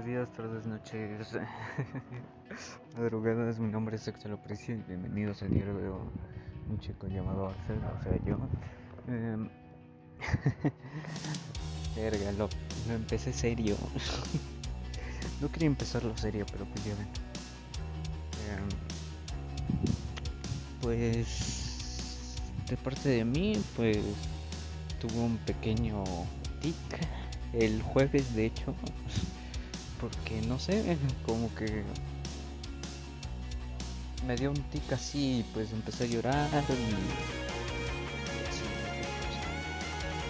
Buenos días, tardes, noches, madrugadas. Mi nombre es Axel Aprecio y bienvenidos a diario un chico llamado Axel, o sea, yo. Eh, lo, empecé serio. no quería empezarlo serio, pero pues ya ven. Eh, pues de parte de mí, pues tuvo un pequeño tic el jueves, de hecho porque no sé, como que me dio un tic así pues empecé a llorar y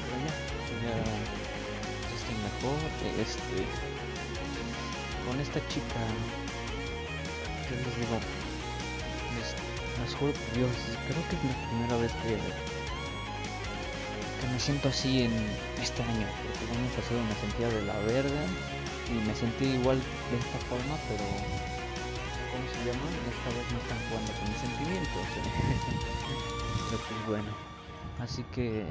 pero ya, ya, estoy mejor, este con esta chica que les digo les, juro por Dios, creo que es la primera vez que me siento así en este año, porque el año me sentía de la verga y me sentí igual de esta forma, pero ¿cómo se llama? Esta vez no están jugando con mis sentimientos. pero pues bueno, así que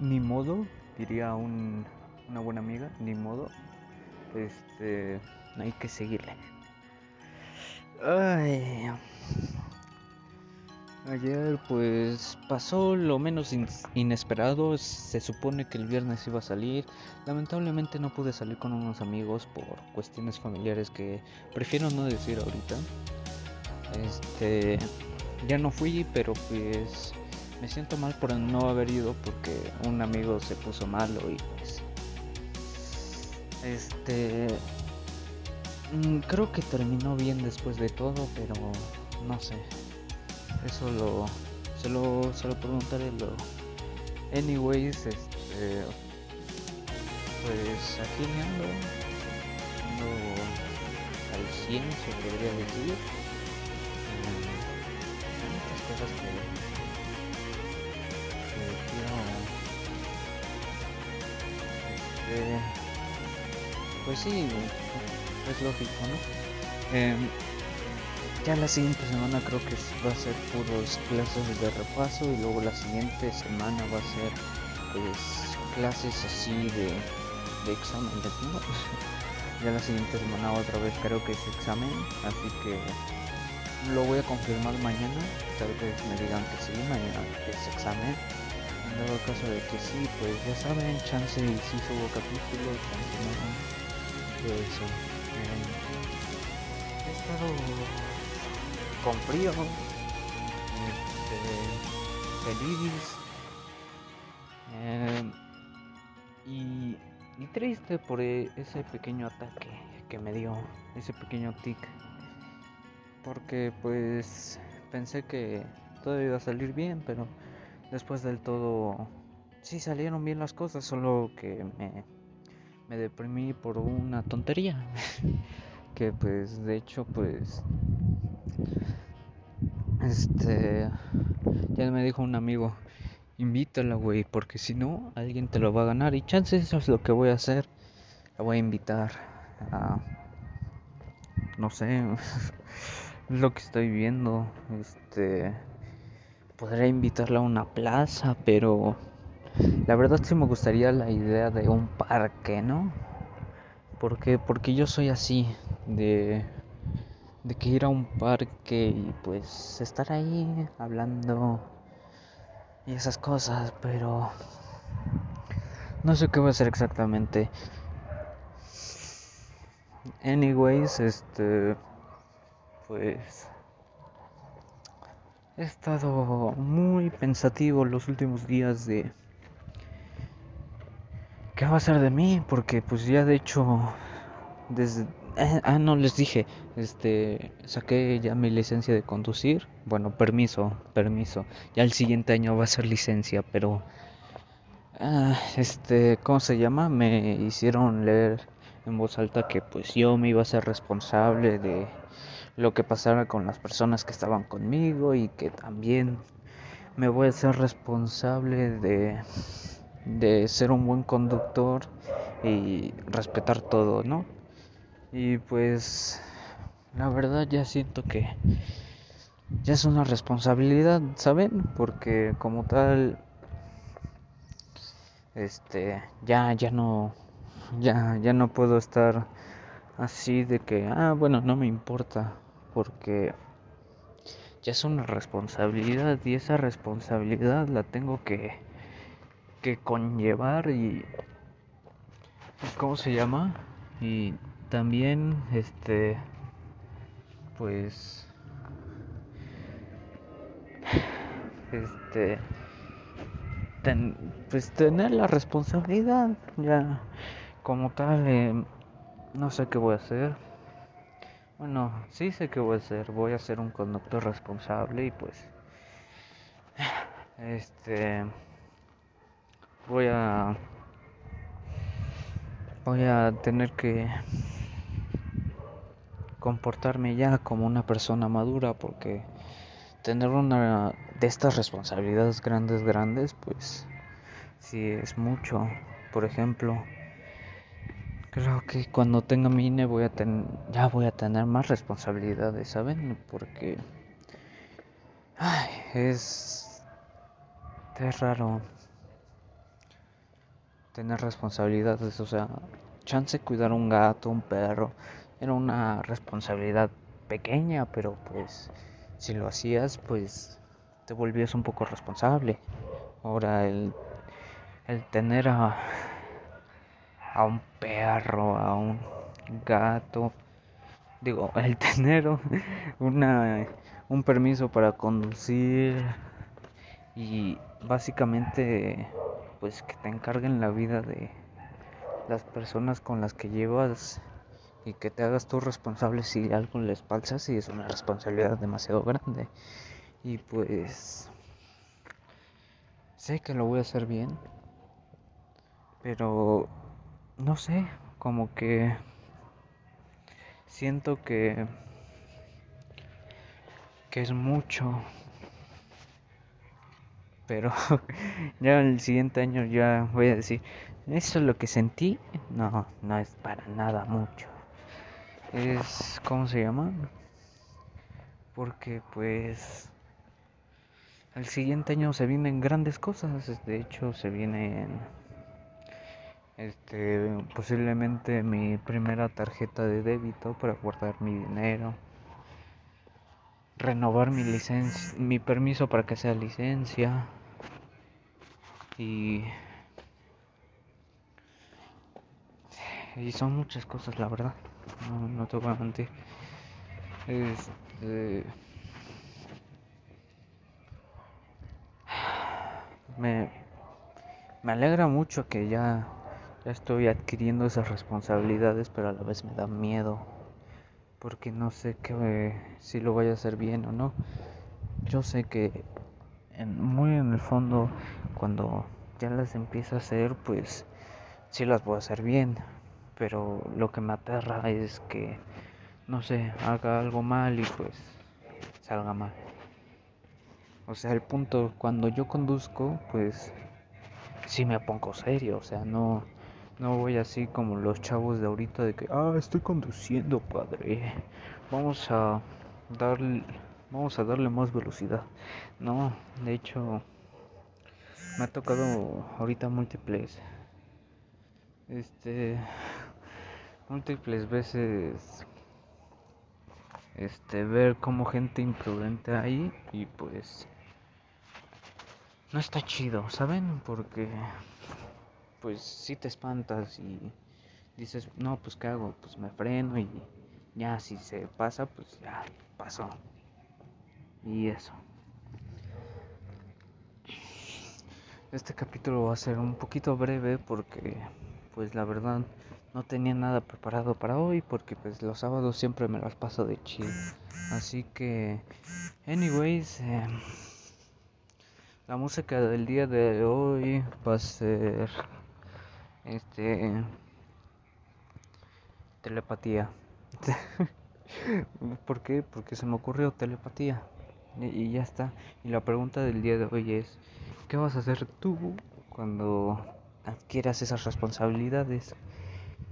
ni modo, diría un, una buena amiga, ni modo, este, hay que seguirle. Ay. Ayer pues pasó lo menos inesperado, se supone que el viernes iba a salir, lamentablemente no pude salir con unos amigos por cuestiones familiares que prefiero no decir ahorita. Este, ya no fui, pero pues me siento mal por no haber ido porque un amigo se puso malo y pues este mm, creo que terminó bien después de todo, pero no sé. Eso lo. Se lo, se lo preguntaré luego. Anyways, este. Pues aquí me ando. Ando al 100, se podría decir. Hay muchas cosas que. que quiero. Este. Pues sí, es lógico, ¿no? Eh, ya la siguiente semana creo que va a ser puros clases de repaso y luego la siguiente semana va a ser pues clases así de, examen de ya la siguiente semana otra vez creo que es examen así que lo voy a confirmar mañana. Tal vez me digan que sí mañana es examen. En dado caso de que sí pues ya saben chance y si subo capítulos chance no. Eso eh, he estado con frío, este, feliz eh, y, y, triste por e, ese pequeño ataque que me dio, ese pequeño tic, porque pues pensé que todo iba a salir bien, pero después del todo sí salieron bien las cosas, solo que me, me deprimí por una tontería. que pues de hecho pues este, ya me dijo un amigo, invítala, güey, porque si no, alguien te lo va a ganar. Y chances, eso es lo que voy a hacer. La voy a invitar a, no sé, lo que estoy viendo. Este, podría invitarla a una plaza, pero la verdad sí me gustaría la idea de un parque, ¿no? Porque, porque yo soy así, de de que ir a un parque y pues estar ahí hablando y esas cosas, pero no sé qué voy a hacer exactamente. Anyways, este pues he estado muy pensativo los últimos días de qué va a ser de mí, porque pues ya de hecho desde ah, no les dije, este, saqué ya mi licencia de conducir. Bueno, permiso, permiso. Ya el siguiente año va a ser licencia, pero, ah, este, ¿cómo se llama? Me hicieron leer en voz alta que pues yo me iba a ser responsable de lo que pasara con las personas que estaban conmigo y que también me voy a ser responsable de de ser un buen conductor y respetar todo, ¿no? Y pues la verdad ya siento que ya es una responsabilidad, ¿saben? Porque como tal este ya ya no ya ya no puedo estar así de que, ah, bueno, no me importa, porque ya es una responsabilidad y esa responsabilidad la tengo que, que conllevar y, ¿cómo se llama? Y también, este, pues, este, pues tener la responsabilidad ya como tal eh, no sé qué voy a hacer. Bueno sí sé qué voy a hacer voy a ser un conductor responsable y pues este voy a voy a tener que comportarme ya como una persona madura porque tener una de estas responsabilidades grandes, grandes, pues sí es mucho. Por ejemplo, creo que cuando tenga mi INE voy a tener, ya voy a tener más responsabilidades, ¿saben? Porque ay, es, es raro tener responsabilidades, o sea, chance cuidar un gato, un perro, era una responsabilidad pequeña, pero pues si lo hacías, pues te volvías un poco responsable. Ahora el, el tener a, a un perro, a un gato, digo, el tener una, un permiso para conducir y básicamente pues que te encarguen la vida de las personas con las que llevas y que te hagas tú responsable si algo les pasa, si es una responsabilidad demasiado grande. Y pues sé que lo voy a hacer bien, pero no sé, como que siento que que es mucho. Pero ya el siguiente año ya voy a decir, eso es lo que sentí. No, no es para nada mucho es ¿cómo se llama? Porque pues el siguiente año se vienen grandes cosas, de hecho se viene este posiblemente mi primera tarjeta de débito para guardar mi dinero, renovar mi licencia, mi permiso para que sea licencia y y son muchas cosas la verdad no, no te voy a mentir. Este, me, me alegra mucho que ya, ya estoy adquiriendo esas responsabilidades, pero a la vez me da miedo. Porque no sé que, si lo voy a hacer bien o no. Yo sé que en, muy en el fondo, cuando ya las empiezo a hacer, pues sí las voy a hacer bien pero lo que me aterra es que, no sé, haga algo mal y pues salga mal. O sea, el punto, cuando yo conduzco, pues sí me pongo serio, o sea, no, no voy así como los chavos de ahorita de que, ah, estoy conduciendo, padre, vamos a darle, vamos a darle más velocidad. No, de hecho, me ha tocado ahorita múltiples, este, múltiples veces este ver como gente imprudente ahí y pues no está chido, ¿saben? Porque pues si te espantas y dices, "No, pues qué hago? Pues me freno y ya si se pasa, pues ya pasó." Y eso. Este capítulo va a ser un poquito breve porque pues la verdad no tenía nada preparado para hoy porque pues los sábados siempre me las paso de chill. Así que, anyways, eh, la música del día de hoy va a ser este telepatía. ¿Por qué? Porque se me ocurrió telepatía. y ya está. Y la pregunta del día de hoy es, ¿qué vas a hacer tú cuando adquieras esas responsabilidades?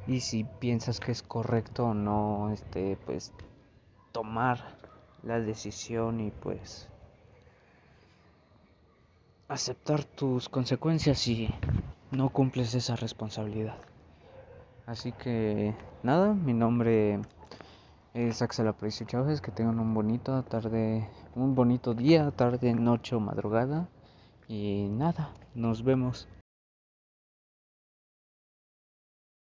Y si piensas que es correcto o no este pues tomar la decisión y pues aceptar tus consecuencias si no cumples esa responsabilidad Así que nada, mi nombre es Axel Aprecio Chávez, que tengan un bonito tarde, un bonito día, tarde, noche o madrugada. Y nada, nos vemos.